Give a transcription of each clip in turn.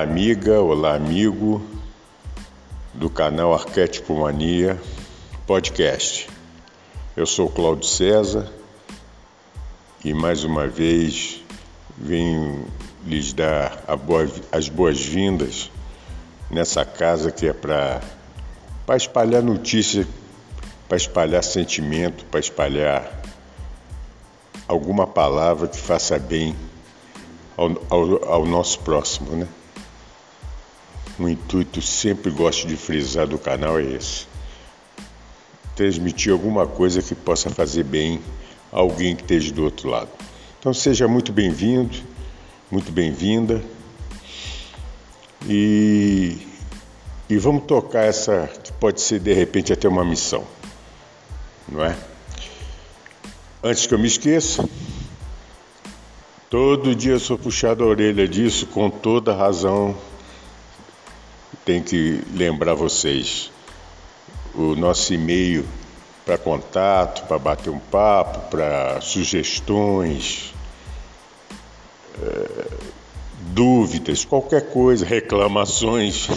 Olá, amiga, olá, amigo do canal Arquétipo Mania Podcast. Eu sou Cláudio César e mais uma vez venho lhes dar boa, as boas-vindas nessa casa que é para espalhar notícia, para espalhar sentimento, para espalhar alguma palavra que faça bem ao, ao, ao nosso próximo, né? O intuito sempre gosto de frisar do canal é esse. Transmitir alguma coisa que possa fazer bem a alguém que esteja do outro lado. Então seja muito bem-vindo, muito bem-vinda. E, e vamos tocar essa que pode ser de repente até uma missão, não é? Antes que eu me esqueça, Todo dia eu sou puxado a orelha disso com toda razão. Tem que lembrar vocês o nosso e-mail para contato, para bater um papo, para sugestões, é, dúvidas, qualquer coisa, reclamações.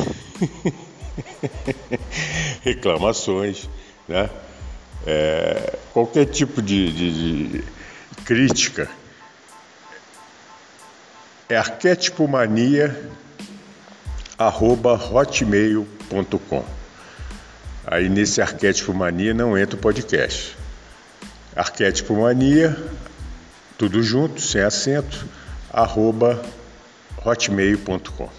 reclamações, né? É, qualquer tipo de, de, de crítica é arquétipomania@hotmail.com. Aí nesse arquétipo mania não entra o podcast. Arquétipo mania, tudo junto, sem acento, arroba hotmail.com.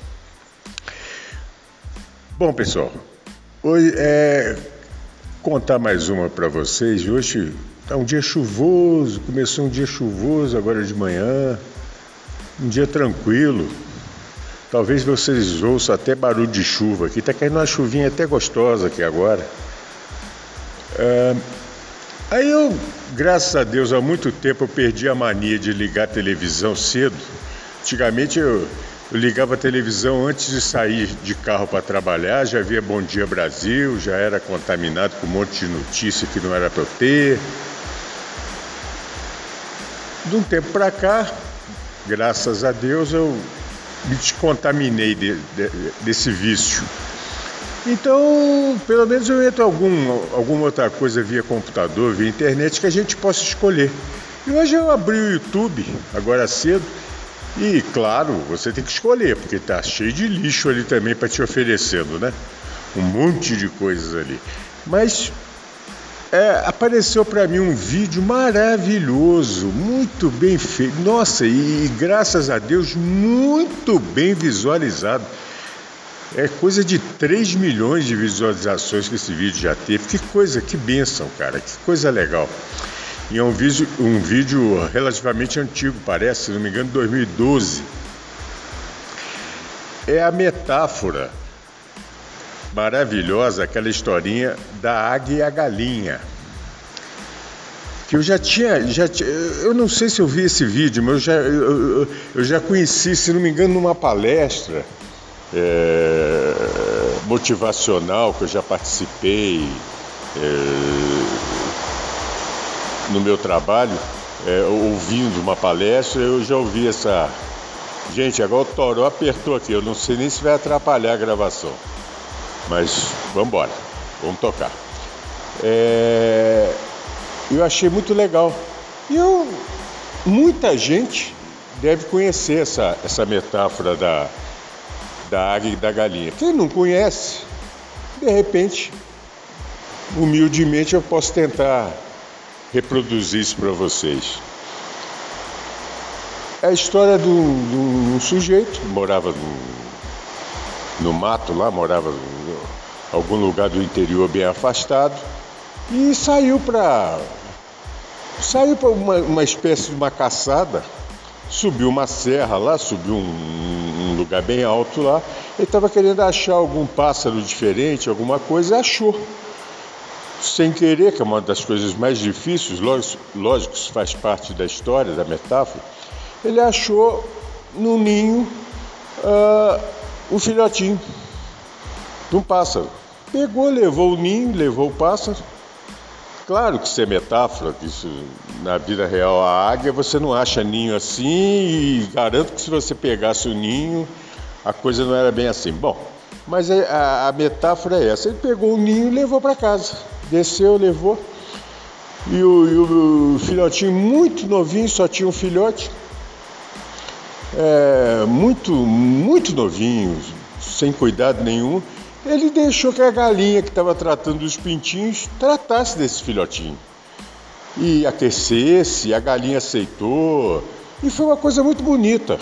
Bom, pessoal, hoje é contar mais uma para vocês. Hoje é um dia chuvoso, começou um dia chuvoso agora de manhã. Um dia tranquilo. Talvez vocês ouçam até barulho de chuva aqui. Está caindo uma chuvinha até gostosa aqui agora. É... Aí eu, graças a Deus, há muito tempo eu perdi a mania de ligar a televisão cedo. Antigamente eu, eu ligava a televisão antes de sair de carro para trabalhar, já via Bom Dia Brasil, já era contaminado com um monte de notícia que não era para eu ter. De um tempo para cá, graças a Deus eu me descontaminei de, de, desse vício. Então, pelo menos eu entro algum, alguma outra coisa via computador, via internet que a gente possa escolher. E hoje eu abri o YouTube, agora cedo, e claro, você tem que escolher, porque está cheio de lixo ali também para te oferecendo, né? Um monte de coisas ali. Mas é, apareceu para mim um vídeo maravilhoso, muito bem feito. Nossa, e, e graças a Deus, muito bem visualizado. É coisa de 3 milhões de visualizações que esse vídeo já teve. Que coisa, que benção, cara, que coisa legal. E é um vídeo, um vídeo relativamente antigo, parece, se não me engano, 2012. É a metáfora maravilhosa aquela historinha da águia e a galinha. Que eu já tinha, já tinha, eu não sei se eu vi esse vídeo, mas eu já, eu, eu já conheci, se não me engano, numa palestra é, motivacional que eu já participei é, no meu trabalho, é, ouvindo uma palestra, eu já ouvi essa. Gente, agora o Toró apertou aqui, eu não sei nem se vai atrapalhar a gravação. Mas vamos embora, vamos tocar. É, eu achei muito legal. E eu, muita gente deve conhecer essa, essa metáfora da, da águia e da galinha. Quem não conhece, de repente, humildemente eu posso tentar reproduzir isso para vocês. É a história de um, sujeito que morava no, no mato lá, morava algum lugar do interior bem afastado e saiu para saiu para uma, uma espécie de uma caçada subiu uma serra lá, subiu um, um lugar bem alto lá. Ele estava querendo achar algum pássaro diferente, alguma coisa, e achou. Sem querer, que é uma das coisas mais difíceis, lógico, lógico faz parte da história, da metáfora, ele achou no ninho uh, um filhotinho de um pássaro. Pegou, levou o ninho, levou o pássaro. Claro que isso é metáfora, que isso, na vida real a águia você não acha ninho assim e garanto que se você pegasse o ninho a coisa não era bem assim. Bom, mas a, a metáfora é essa. Ele pegou o ninho e levou para casa. Desceu, levou. E o, e o, filhotinho muito novinho, só tinha um filhote. É, muito, muito novinho, sem cuidado nenhum ele deixou que a galinha que estava tratando dos pintinhos tratasse desse filhotinho. E aquecesse, a galinha aceitou. E foi uma coisa muito bonita.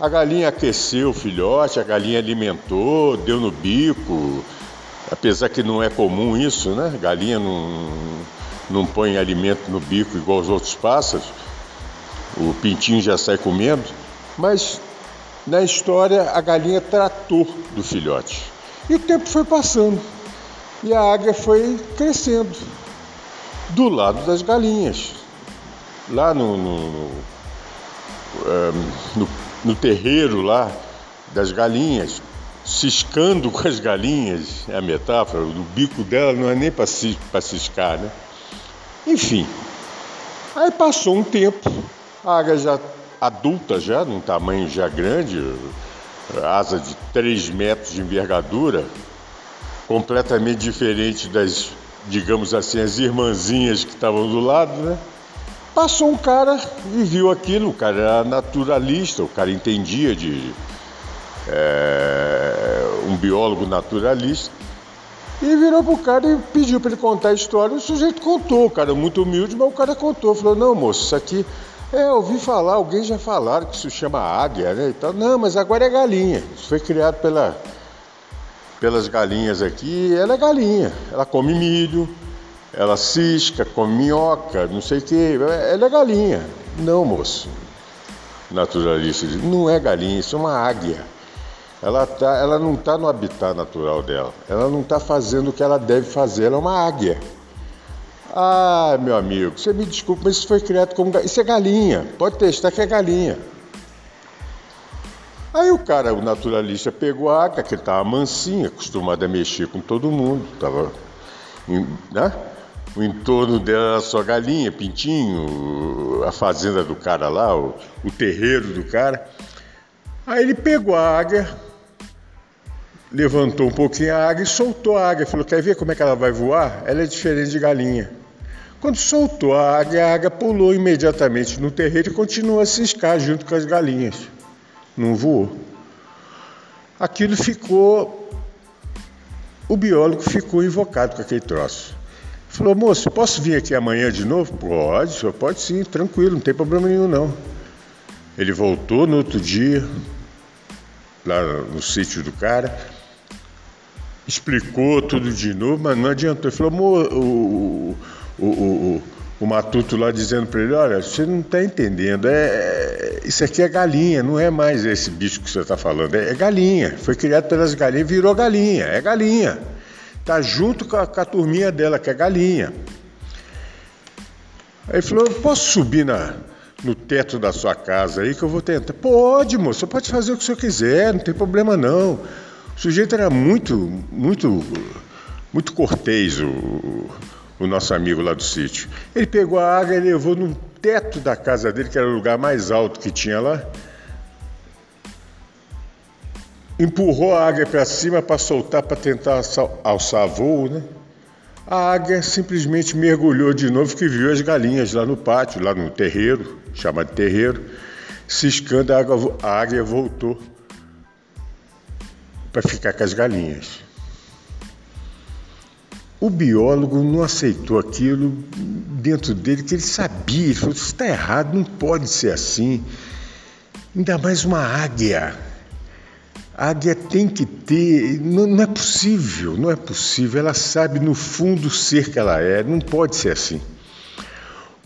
A galinha aqueceu o filhote, a galinha alimentou, deu no bico. Apesar que não é comum isso, né? Galinha não, não põe alimento no bico igual os outros pássaros. O pintinho já sai comendo. Mas na história a galinha tratou do filhote. E o tempo foi passando. E a águia foi crescendo. Do lado das galinhas, lá no, no, no, no, no terreiro lá das galinhas, ciscando com as galinhas, é a metáfora, o bico dela não é nem para ciscar, né? Enfim, aí passou um tempo, a águia já adulta já, num tamanho já grande, asa de 3 metros de envergadura, completamente diferente das, digamos assim, as irmãzinhas que estavam do lado, né? Passou um cara e viu aquilo, o cara era naturalista, o cara entendia de. É, um biólogo naturalista. E virou pro cara e pediu para ele contar a história. O sujeito contou, o cara muito humilde, mas o cara contou. Falou: Não, moço, isso aqui é, ouvi falar, alguém já falaram que isso chama águia, né? E Não, mas agora é galinha. Isso foi criado pela, pelas galinhas aqui. Ela é galinha. Ela come milho, ela cisca, come minhoca, não sei o quê. Ela é galinha. Não, moço. Naturalista diz, não é galinha, isso é uma águia. Ela, tá, ela não está no habitat natural dela. Ela não está fazendo o que ela deve fazer. Ela é uma águia. Ah, meu amigo, você me desculpa, mas isso foi criado como. Isso é galinha. Pode testar que é galinha. Aí o cara, o naturalista, pegou a água, que ele estava mansinho, acostumado a mexer com todo mundo, estava. Né? O entorno dela era só galinha, pintinho, a fazenda do cara lá, o, o terreiro do cara. Aí ele pegou a águia, levantou um pouquinho a águia e soltou a águia. Falou: Quer ver como é que ela vai voar? Ela é diferente de galinha. Quando soltou a águia, a águia pulou imediatamente no terreiro e continuou a ciscar junto com as galinhas. Não voou. Aquilo ficou. O biólogo ficou invocado com aquele troço. Falou, moço, posso vir aqui amanhã de novo? Pode, senhor, pode sim, tranquilo, não tem problema nenhum não. Ele voltou no outro dia, lá no sítio do cara, explicou tudo de novo, mas não adiantou. Ele falou, o, o, o, o Matuto lá dizendo para ele: Olha, você não está entendendo, é, é, isso aqui é galinha, não é mais esse bicho que você está falando, é, é, galinha. Foi criado pelas galinhas, virou galinha, é galinha. Está junto com a, com a turminha dela, que é galinha. Aí ele falou: Posso subir na, no teto da sua casa aí que eu vou tentar? Pode, moço, você pode fazer o que você quiser, não tem problema não. O sujeito era muito, muito, muito cortês, o, o nosso amigo lá do sítio. Ele pegou a água e levou no teto da casa dele, que era o lugar mais alto que tinha lá. Empurrou a águia para cima para soltar, para tentar alçar voo, né? A águia simplesmente mergulhou de novo, que viu as galinhas lá no pátio, lá no terreiro, chamado terreiro. Ciscando, a água, a águia voltou para ficar com as galinhas. O biólogo não aceitou aquilo dentro dele, que ele sabia, ele falou: Isso está errado, não pode ser assim. Ainda mais uma águia. A águia tem que ter. Não, não, é possível, não é possível. Ela sabe no fundo ser que ela é, não pode ser assim.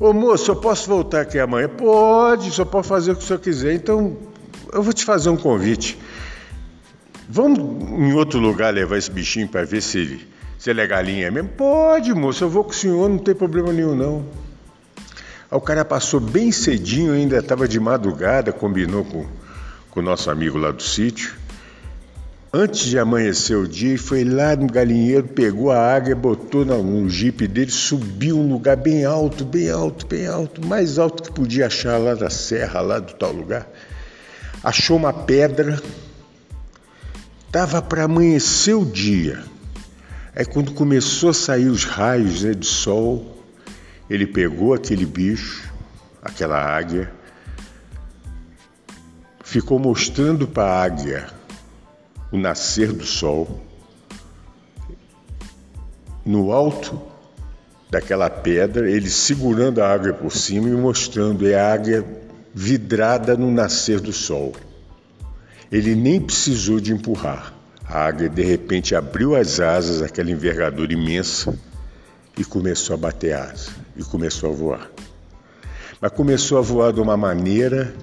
Ô moço, eu posso voltar aqui amanhã? Pode, só pode fazer o que o senhor quiser. Então, eu vou te fazer um convite. Vamos em outro lugar levar esse bichinho para ver se ele, se ele é galinha mesmo? Pode, moço, eu vou com o senhor, não tem problema nenhum não. Aí o cara passou bem cedinho, ainda estava de madrugada, combinou com, com o nosso amigo lá do sítio. Antes de amanhecer o dia, foi lá no galinheiro, pegou a águia, botou no jipe dele, subiu um lugar bem alto, bem alto, bem alto, mais alto que podia achar lá da serra, lá do tal lugar. Achou uma pedra, Estava para amanhecer o dia. Aí quando começou a sair os raios né, de sol, ele pegou aquele bicho, aquela águia, ficou mostrando para a águia o nascer do sol. No alto daquela pedra, ele segurando a águia por cima e mostrando é a águia vidrada no nascer do sol. Ele nem precisou de empurrar. A águia de repente abriu as asas, aquela envergadura imensa, e começou a bater asa, e começou a voar. Mas começou a voar de uma maneira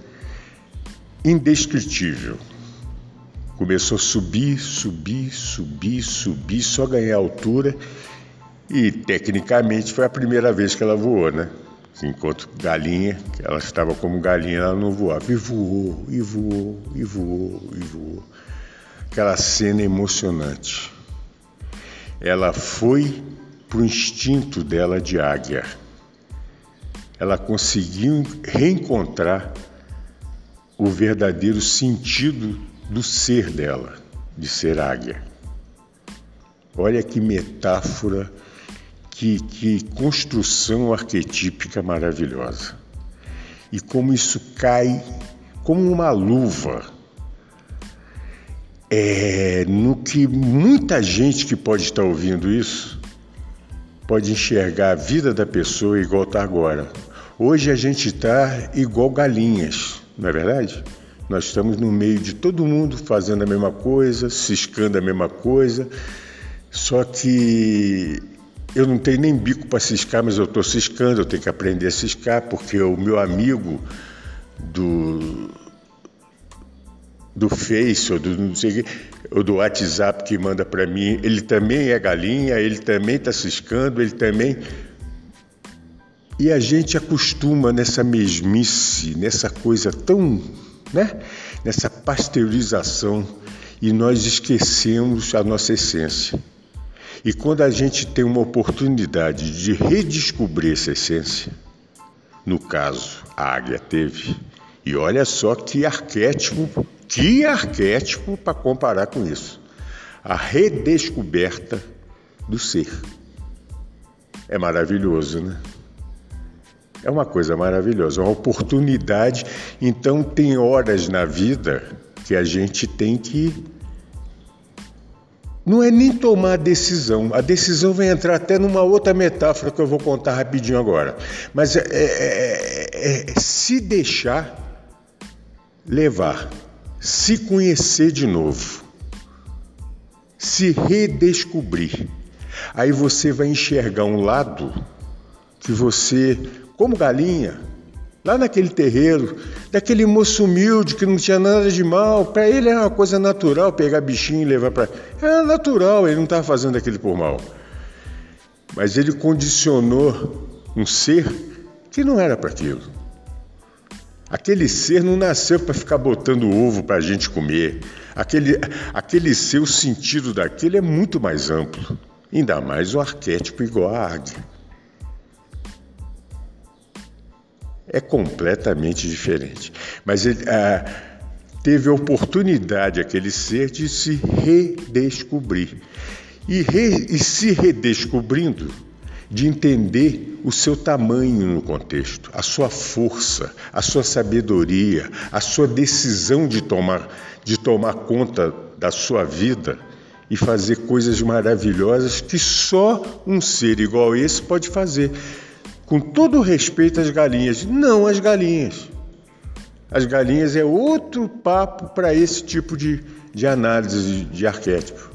indescritível. Começou a subir, subir, subir, subir, só ganhar altura, e tecnicamente foi a primeira vez que ela voou, né? enquanto galinha, ela estava como galinha, ela não voava. E voou, e voou, e voou, e voou. Aquela cena emocionante. Ela foi para o instinto dela de águia. Ela conseguiu reencontrar o verdadeiro sentido do ser dela, de ser águia. Olha que metáfora que, que construção arquetípica maravilhosa. E como isso cai como uma luva é, no que muita gente que pode estar ouvindo isso pode enxergar a vida da pessoa igual está agora. Hoje a gente está igual galinhas, não é verdade? Nós estamos no meio de todo mundo fazendo a mesma coisa, ciscando a mesma coisa, só que eu não tenho nem bico para ciscar, mas eu estou ciscando, eu tenho que aprender a ciscar, porque o meu amigo do, do Face ou do, não sei, do WhatsApp que manda para mim, ele também é galinha, ele também está ciscando, ele também. E a gente acostuma nessa mesmice, nessa coisa tão. Né? nessa pasteurização, e nós esquecemos a nossa essência. E quando a gente tem uma oportunidade de redescobrir essa essência, no caso, a águia teve, e olha só que arquétipo, que arquétipo para comparar com isso. A redescoberta do ser. É maravilhoso, né? É uma coisa maravilhosa, uma oportunidade. Então, tem horas na vida que a gente tem que não é nem tomar decisão. A decisão vai entrar até numa outra metáfora que eu vou contar rapidinho agora. Mas é, é, é, é se deixar levar, se conhecer de novo, se redescobrir. Aí você vai enxergar um lado que você, como galinha, lá naquele terreiro, daquele moço humilde que não tinha nada de mal. Para ele era uma coisa natural pegar bichinho e levar para. Era natural, ele não estava fazendo aquilo por mal. Mas ele condicionou um ser que não era para aquilo. Aquele ser não nasceu para ficar botando ovo para a gente comer. Aquele, aquele ser, o sentido daquele é muito mais amplo. Ainda mais o arquétipo igual à águia. é completamente diferente. Mas ele ah, teve a oportunidade, aquele ser, de se redescobrir. E, re, e se redescobrindo, de entender o seu tamanho no contexto, a sua força, a sua sabedoria, a sua decisão de tomar, de tomar conta da sua vida e fazer coisas maravilhosas que só um ser igual esse pode fazer com todo respeito às galinhas, não as galinhas. As galinhas é outro papo para esse tipo de, de análise de arquétipo.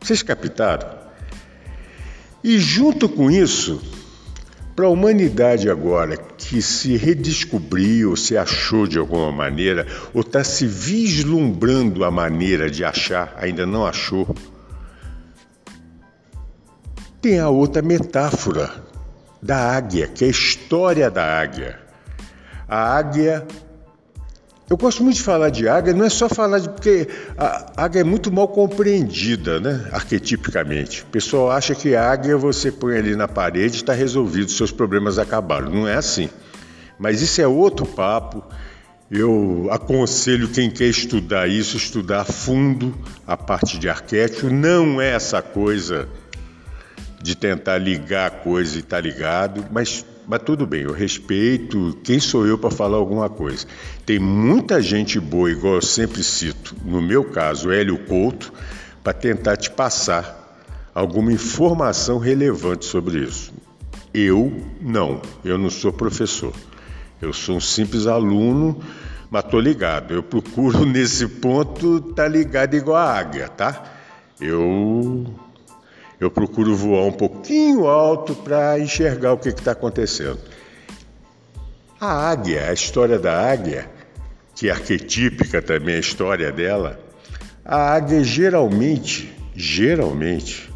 Vocês captaram? E junto com isso, Para a humanidade agora que se redescobriu, se achou de alguma maneira, ou está se vislumbrando a maneira de achar, ainda não achou, tem a outra metáfora da águia, que é a história da águia. A águia eu gosto muito de falar de águia, não é só falar de. porque a águia é muito mal compreendida, né? Arquetipicamente. O pessoal acha que a águia você põe ali na parede e está resolvido, seus problemas acabaram. Não é assim. Mas isso é outro papo. Eu aconselho quem quer estudar isso, estudar a fundo a parte de arquétipo. Não é essa coisa de tentar ligar a coisa e estar tá ligado, mas mas tudo bem, eu respeito. Quem sou eu para falar alguma coisa? Tem muita gente boa, igual eu sempre cito, no meu caso, Hélio Couto, para tentar te passar alguma informação relevante sobre isso. Eu não, eu não sou professor. Eu sou um simples aluno, mas estou ligado. Eu procuro nesse ponto tá ligado igual a águia, tá? Eu eu procuro voar um pouquinho alto para enxergar o que está acontecendo. A águia, a história da águia, que é arquetípica também a história dela, a águia geralmente, geralmente,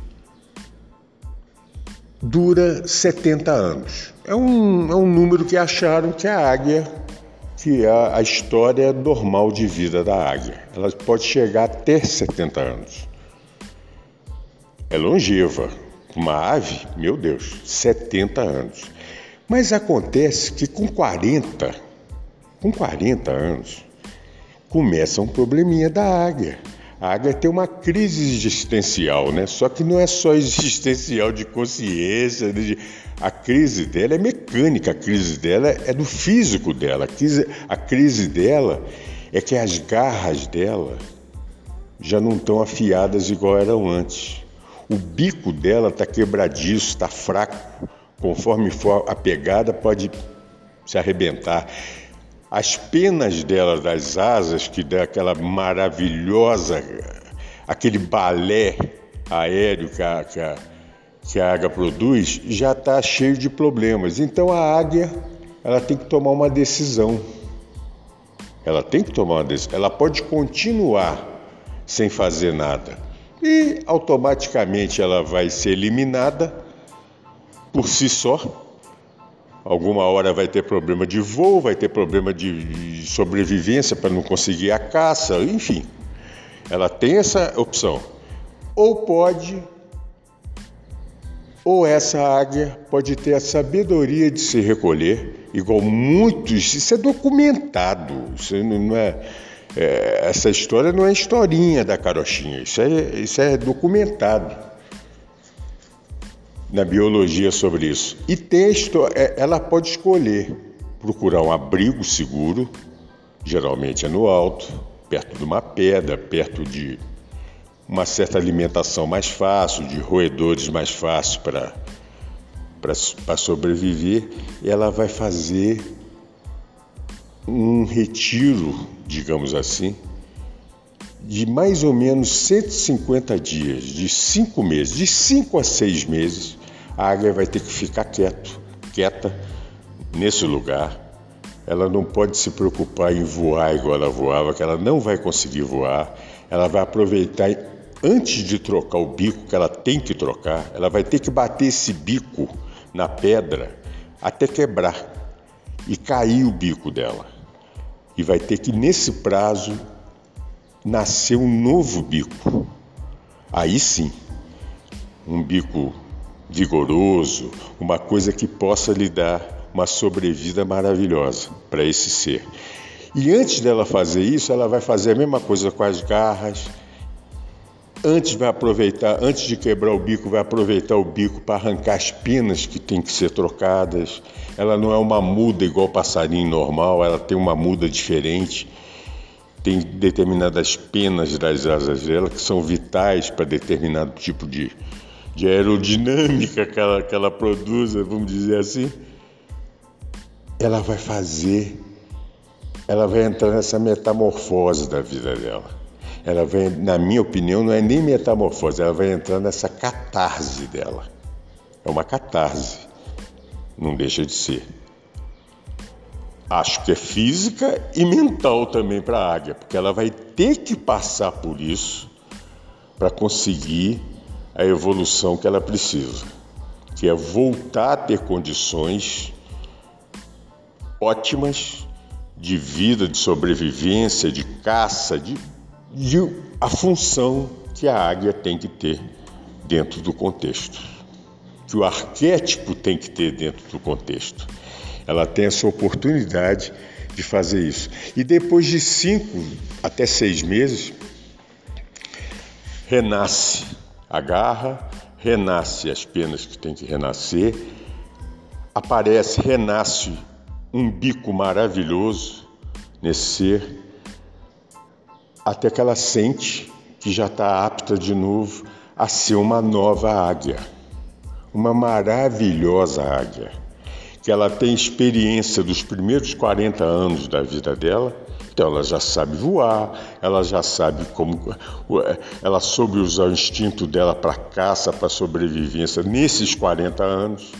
dura 70 anos. É um, é um número que acharam que a águia, que é a história normal de vida da águia. Ela pode chegar até 70 anos é longeva. Uma ave, meu Deus, 70 anos. Mas acontece que com 40, com 40 anos, começa um probleminha da águia. A águia tem uma crise existencial, né? Só que não é só existencial de consciência, de... a crise dela é mecânica, a crise dela é do físico dela. A crise, a crise dela é que as garras dela já não estão afiadas igual eram antes. O bico dela está quebradiço, está fraco. Conforme for a pegada, pode se arrebentar. As penas dela, das asas, que dá aquela maravilhosa, aquele balé aéreo que a, que a, que a águia produz, já está cheio de problemas. Então a águia ela tem que tomar uma decisão. Ela tem que tomar uma decisão. Ela pode continuar sem fazer nada e automaticamente ela vai ser eliminada por si só. Alguma hora vai ter problema de voo, vai ter problema de sobrevivência para não conseguir a caça, enfim. Ela tem essa opção. Ou pode, ou essa águia pode ter a sabedoria de se recolher, igual muitos, isso é documentado, isso não é é, essa história não é historinha da carochinha, isso é, isso é documentado na biologia sobre isso. E história, é, ela pode escolher procurar um abrigo seguro, geralmente é no alto, perto de uma pedra, perto de uma certa alimentação mais fácil, de roedores mais fáceis para sobreviver, ela vai fazer um retiro, digamos assim, de mais ou menos 150 dias, de cinco meses, de cinco a seis meses, a águia vai ter que ficar quieto, quieta nesse lugar. Ela não pode se preocupar em voar igual ela voava, que ela não vai conseguir voar. Ela vai aproveitar antes de trocar o bico que ela tem que trocar, ela vai ter que bater esse bico na pedra até quebrar e cair o bico dela. E vai ter que, nesse prazo, nascer um novo bico. Aí sim, um bico vigoroso, uma coisa que possa lhe dar uma sobrevida maravilhosa para esse ser. E antes dela fazer isso, ela vai fazer a mesma coisa com as garras, Antes vai aproveitar, antes de quebrar o bico, vai aproveitar o bico para arrancar as penas que tem que ser trocadas. Ela não é uma muda igual passarinho normal, ela tem uma muda diferente. Tem determinadas penas das asas dela que são vitais para determinado tipo de, de aerodinâmica que ela, que ela produz, vamos dizer assim. Ela vai fazer, ela vai entrar nessa metamorfose da vida dela ela vem, na minha opinião, não é nem metamorfose, ela vai entrar nessa catarse dela. É uma catarse. não deixa de ser. Acho que é física e mental também para a águia, porque ela vai ter que passar por isso para conseguir a evolução que ela precisa, que é voltar a ter condições ótimas de vida, de sobrevivência, de caça, de, de a função que a águia tem que ter dentro do contexto, que o arquétipo tem que ter dentro do contexto. Ela tem essa oportunidade de fazer isso. E depois de cinco até seis meses, renasce a garra, renasce as penas que tem que renascer, aparece, renasce um bico maravilhoso nesse ser, até que ela sente que já está apta de novo a ser uma nova águia, uma maravilhosa águia, que ela tem experiência dos primeiros 40 anos da vida dela, então ela já sabe voar, ela já sabe como. Ela soube usar o instinto dela para caça, para sobrevivência nesses 40 anos.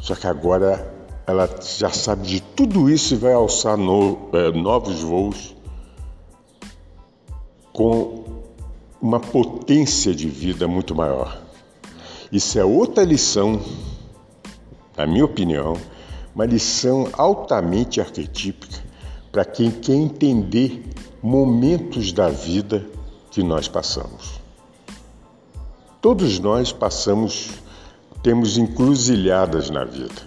Só que agora ela já sabe de tudo isso e vai alçar no, é, novos voos com uma potência de vida muito maior. Isso é outra lição, na minha opinião, uma lição altamente arquetípica para quem quer entender momentos da vida que nós passamos. Todos nós passamos, temos encruzilhadas na vida.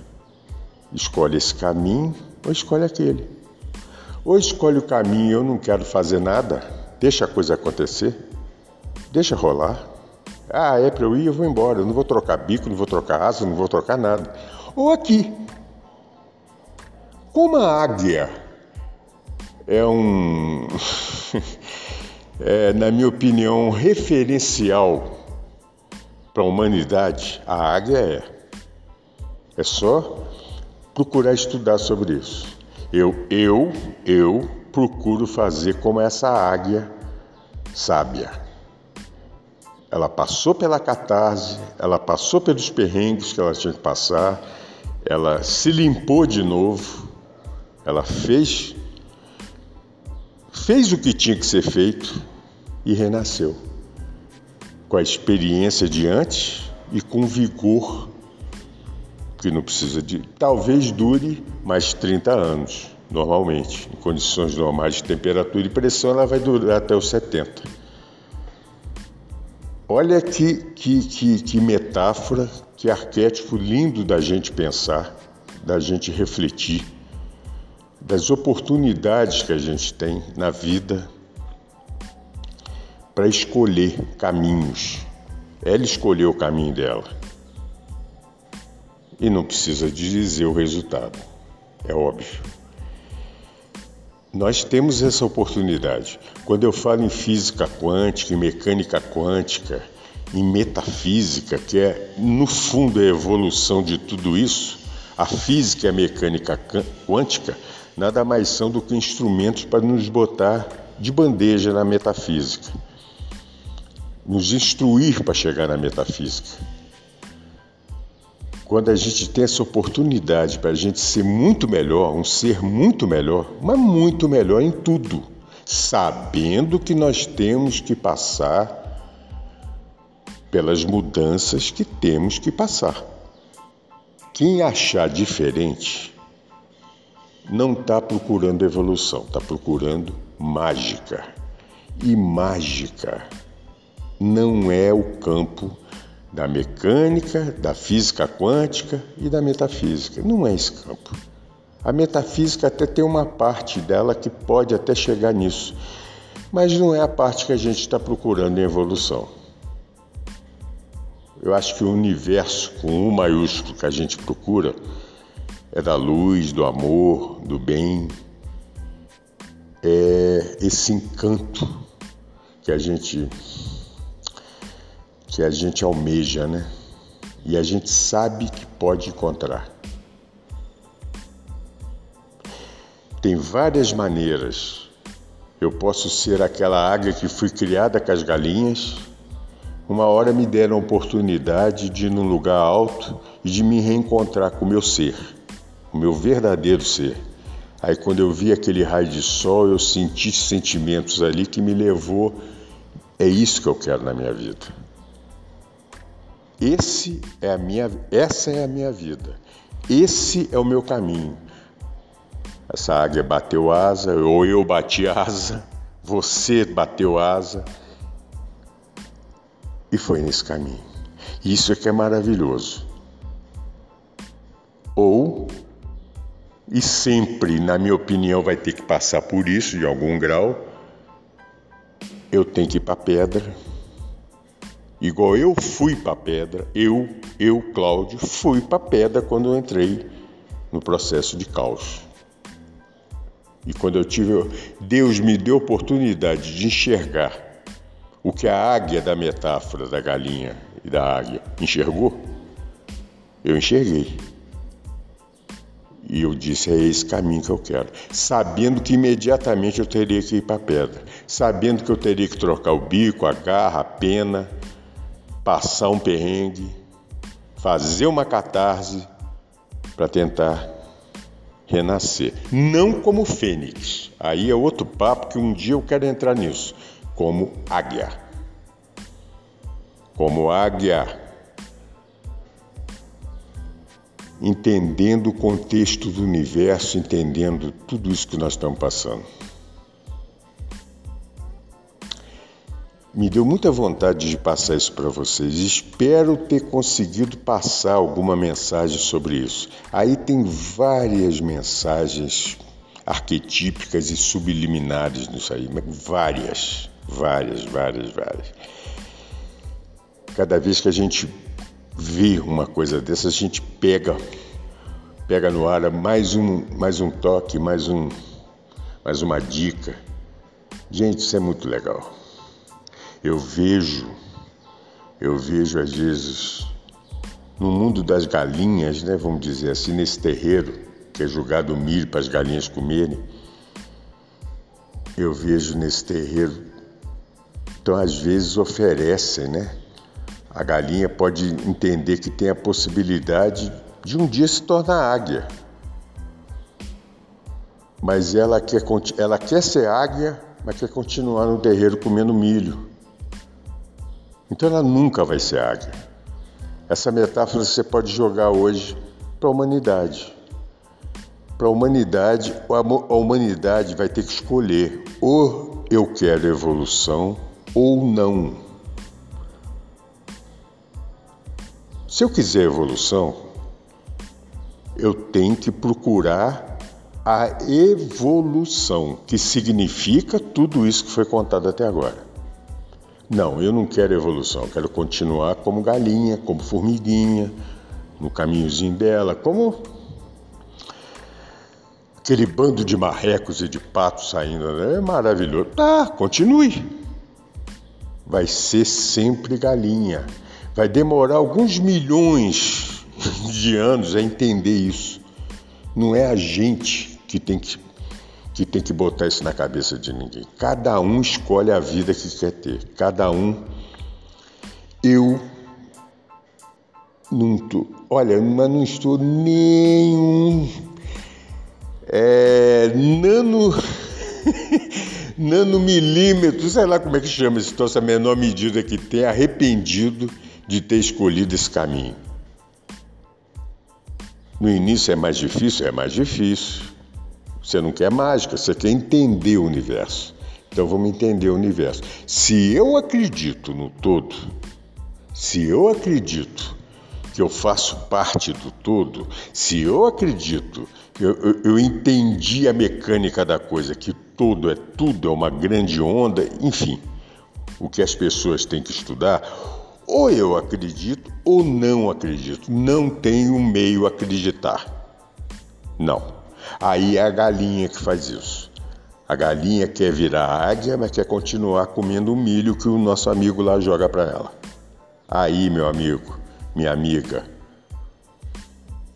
Escolhe esse caminho ou escolhe aquele. Ou escolhe o caminho, eu não quero fazer nada, Deixa a coisa acontecer. Deixa rolar. Ah, é para eu ir, eu vou embora. Eu não vou trocar bico, não vou trocar asa, não vou trocar nada. Ou aqui. Como a águia é um, é, na minha opinião, um referencial para a humanidade, a águia é. É só procurar estudar sobre isso. Eu, eu, eu procuro fazer como essa águia sábia. Ela passou pela catarse, ela passou pelos perrengues que ela tinha que passar, ela se limpou de novo, ela fez fez o que tinha que ser feito e renasceu. Com a experiência de antes e com vigor que não precisa de, talvez dure mais 30 anos normalmente. Em condições normais de temperatura e pressão, ela vai durar até os 70. Olha que, que, que, que metáfora, que arquétipo lindo da gente pensar, da gente refletir, das oportunidades que a gente tem na vida para escolher caminhos. Ela escolheu o caminho dela. E não precisa dizer o resultado, é óbvio. Nós temos essa oportunidade. Quando eu falo em física quântica, em mecânica quântica, em metafísica, que é no fundo a evolução de tudo isso, a física e a mecânica quântica nada mais são do que instrumentos para nos botar de bandeja na metafísica, nos instruir para chegar na metafísica quando a gente tem essa oportunidade para a gente ser muito melhor, um ser muito melhor, mas muito melhor em tudo, sabendo que nós temos que passar pelas mudanças que temos que passar. Quem achar diferente não está procurando evolução, está procurando mágica. E mágica não é o campo da mecânica, da física quântica e da metafísica. Não é esse campo. A metafísica até tem uma parte dela que pode até chegar nisso, mas não é a parte que a gente está procurando em evolução. Eu acho que o universo com um maiúsculo que a gente procura é da luz, do amor, do bem, é esse encanto que a gente que a gente almeja, né? E a gente sabe que pode encontrar. Tem várias maneiras. Eu posso ser aquela águia que fui criada com as galinhas. Uma hora me deram a oportunidade de ir num lugar alto e de me reencontrar com o meu ser, o meu verdadeiro ser. Aí quando eu vi aquele raio de sol, eu senti sentimentos ali que me levou. É isso que eu quero na minha vida. Esse é a minha, essa é a minha vida. Esse é o meu caminho. Essa águia bateu asa, ou eu bati asa, você bateu asa, e foi nesse caminho. Isso é que é maravilhoso. Ou, e sempre, na minha opinião, vai ter que passar por isso de algum grau, eu tenho que ir para a pedra. Igual eu fui para a pedra, eu, eu, Cláudio, fui para a pedra quando eu entrei no processo de caos. E quando eu tive, Deus me deu oportunidade de enxergar o que a águia da metáfora da galinha e da águia enxergou, eu enxerguei. E eu disse: é esse caminho que eu quero. Sabendo que imediatamente eu teria que ir para a pedra. Sabendo que eu teria que trocar o bico, a garra, a pena, passar um perrengue, fazer uma catarse para tentar renascer. Não como fênix. Aí é outro papo que um dia eu quero entrar nisso como águia. Como águia, entendendo o contexto do universo, entendendo tudo isso que nós estamos passando. Me deu muita vontade de passar isso para vocês. Espero ter conseguido passar alguma mensagem sobre isso. Aí tem várias mensagens arquetípicas e subliminares nisso aí, várias. Várias, várias, várias. Cada vez que a gente vê uma coisa dessa, a gente pega, pega no ar mais um, mais um toque, mais um, mais uma dica. Gente, isso é muito legal. Eu vejo, eu vejo às vezes no mundo das galinhas, né, vamos dizer assim, nesse terreiro que é jogado milho para as galinhas comerem, eu vejo nesse terreiro então, às vezes, oferecem, né? A galinha pode entender que tem a possibilidade de um dia se tornar águia. Mas ela quer, ela quer ser águia, mas quer continuar no terreiro comendo milho. Então ela nunca vai ser águia. Essa metáfora você pode jogar hoje para a humanidade. Para a humanidade, a humanidade vai ter que escolher ou eu quero evolução ou não. Se eu quiser evolução, eu tenho que procurar a evolução, que significa tudo isso que foi contado até agora. Não, eu não quero evolução, eu quero continuar como galinha, como formiguinha, no caminhozinho dela, como aquele bando de marrecos e de patos saindo, né? é maravilhoso. Tá, continue vai ser sempre galinha. Vai demorar alguns milhões de anos a entender isso. Não é a gente que tem que, que tem que botar isso na cabeça de ninguém. Cada um escolhe a vida que quer ter. Cada um. Eu não tô, olha, mas não estou nenhum é, nano nanomilímetro, sei lá como é que chama isso, essa menor medida que tem, arrependido de ter escolhido esse caminho. No início é mais difícil? É mais difícil. Você não quer mágica, você quer entender o universo. Então vamos entender o universo. Se eu acredito no todo, se eu acredito que eu faço parte do todo, se eu acredito, eu, eu, eu entendi a mecânica da coisa, que todo é tudo, é uma grande onda, enfim. O que as pessoas têm que estudar, ou eu acredito ou não acredito. Não tenho meio acreditar. Não. Aí é a galinha que faz isso. A galinha quer virar águia, mas quer continuar comendo o milho que o nosso amigo lá joga para ela. Aí, meu amigo, minha amiga,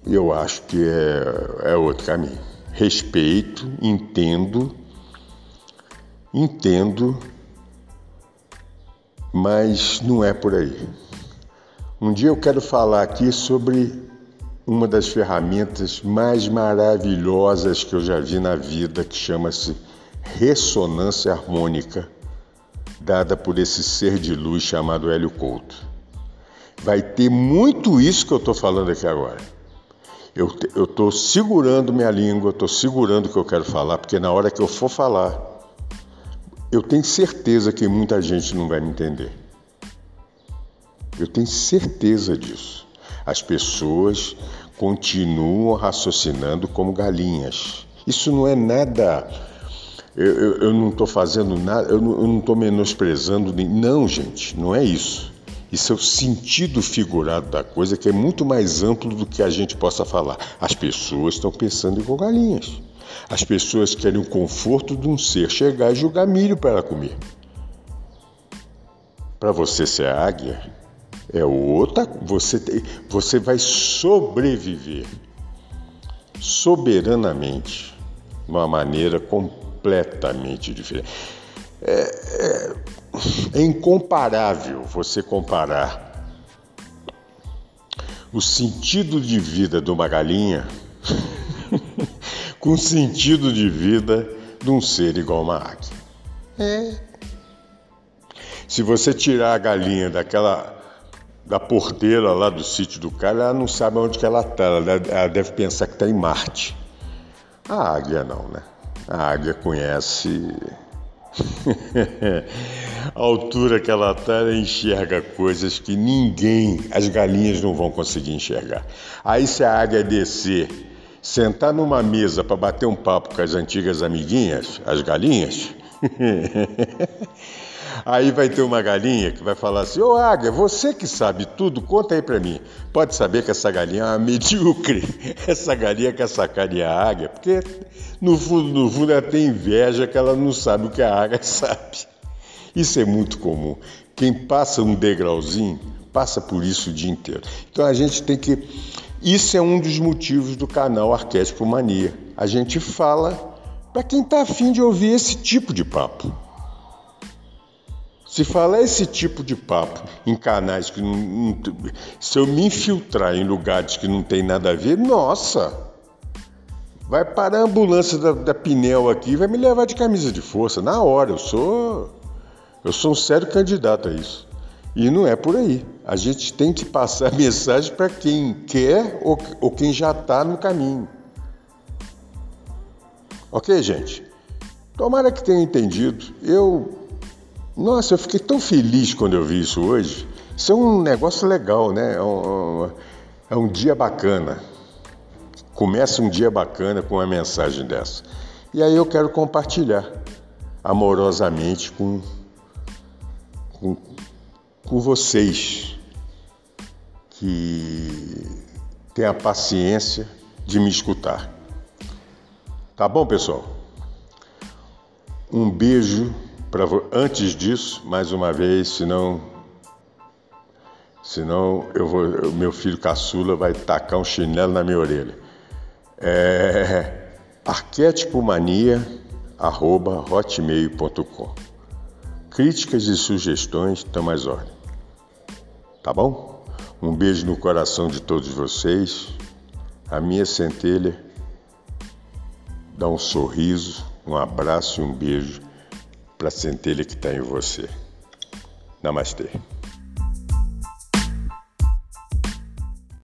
eu acho que é, é outro caminho. Respeito, entendo Entendo, mas não é por aí. Um dia eu quero falar aqui sobre uma das ferramentas mais maravilhosas que eu já vi na vida, que chama-se ressonância harmônica, dada por esse ser de luz chamado Hélio Couto. Vai ter muito isso que eu estou falando aqui agora. Eu estou segurando minha língua, estou segurando o que eu quero falar, porque na hora que eu for falar, eu tenho certeza que muita gente não vai me entender. Eu tenho certeza disso. As pessoas continuam raciocinando como galinhas. Isso não é nada. Eu, eu, eu não estou fazendo nada, eu não estou menosprezando. Não, gente, não é isso. Isso é o sentido figurado da coisa que é muito mais amplo do que a gente possa falar. As pessoas estão pensando igual galinhas. As pessoas querem o conforto de um ser chegar e jogar milho para comer. Para você ser águia, é outra. Você, tem, você vai sobreviver soberanamente, de uma maneira completamente diferente. É, é, é incomparável você comparar o sentido de vida de uma galinha com o sentido de vida de um ser igual a uma águia. É. Se você tirar a galinha daquela da porteira lá do sítio do cara, ela não sabe onde que ela está, ela deve pensar que está em Marte. A águia não, né? A águia conhece a altura que ela está, ela enxerga coisas que ninguém, as galinhas não vão conseguir enxergar. Aí se a águia descer, sentar numa mesa para bater um papo com as antigas amiguinhas, as galinhas, Aí vai ter uma galinha que vai falar assim: Ô águia, você que sabe tudo, conta aí para mim. Pode saber que essa galinha é uma medíocre. Essa galinha quer sacanear a águia, porque no fundo, no fundo ela tem inveja que ela não sabe o que a águia sabe. Isso é muito comum. Quem passa um degrauzinho, passa por isso o dia inteiro. Então a gente tem que. Isso é um dos motivos do canal Arquétipo Mania. A gente fala para quem está afim de ouvir esse tipo de papo. Se falar esse tipo de papo em canais que não, não, Se eu me infiltrar em lugares que não tem nada a ver, nossa! Vai parar a ambulância da, da Pinel aqui vai me levar de camisa de força. Na hora, eu sou. Eu sou um sério candidato a isso. E não é por aí. A gente tem que passar mensagem para quem quer ou, ou quem já está no caminho. Ok, gente? Tomara que tenha entendido. Eu nossa, eu fiquei tão feliz quando eu vi isso hoje. Isso é um negócio legal, né? É um, é um dia bacana. Começa um dia bacana com uma mensagem dessa. E aí eu quero compartilhar amorosamente com, com, com vocês que têm a paciência de me escutar. Tá bom, pessoal? Um beijo Pra, antes disso, mais uma vez, senão, senão eu vou, meu filho caçula vai tacar um chinelo na minha orelha. É, arquetipomania@hotmail.com. Críticas e sugestões estão mais ordem. Tá bom? Um beijo no coração de todos vocês. A minha centelha dá um sorriso, um abraço e um beijo para a centelha que está em você. Namastê.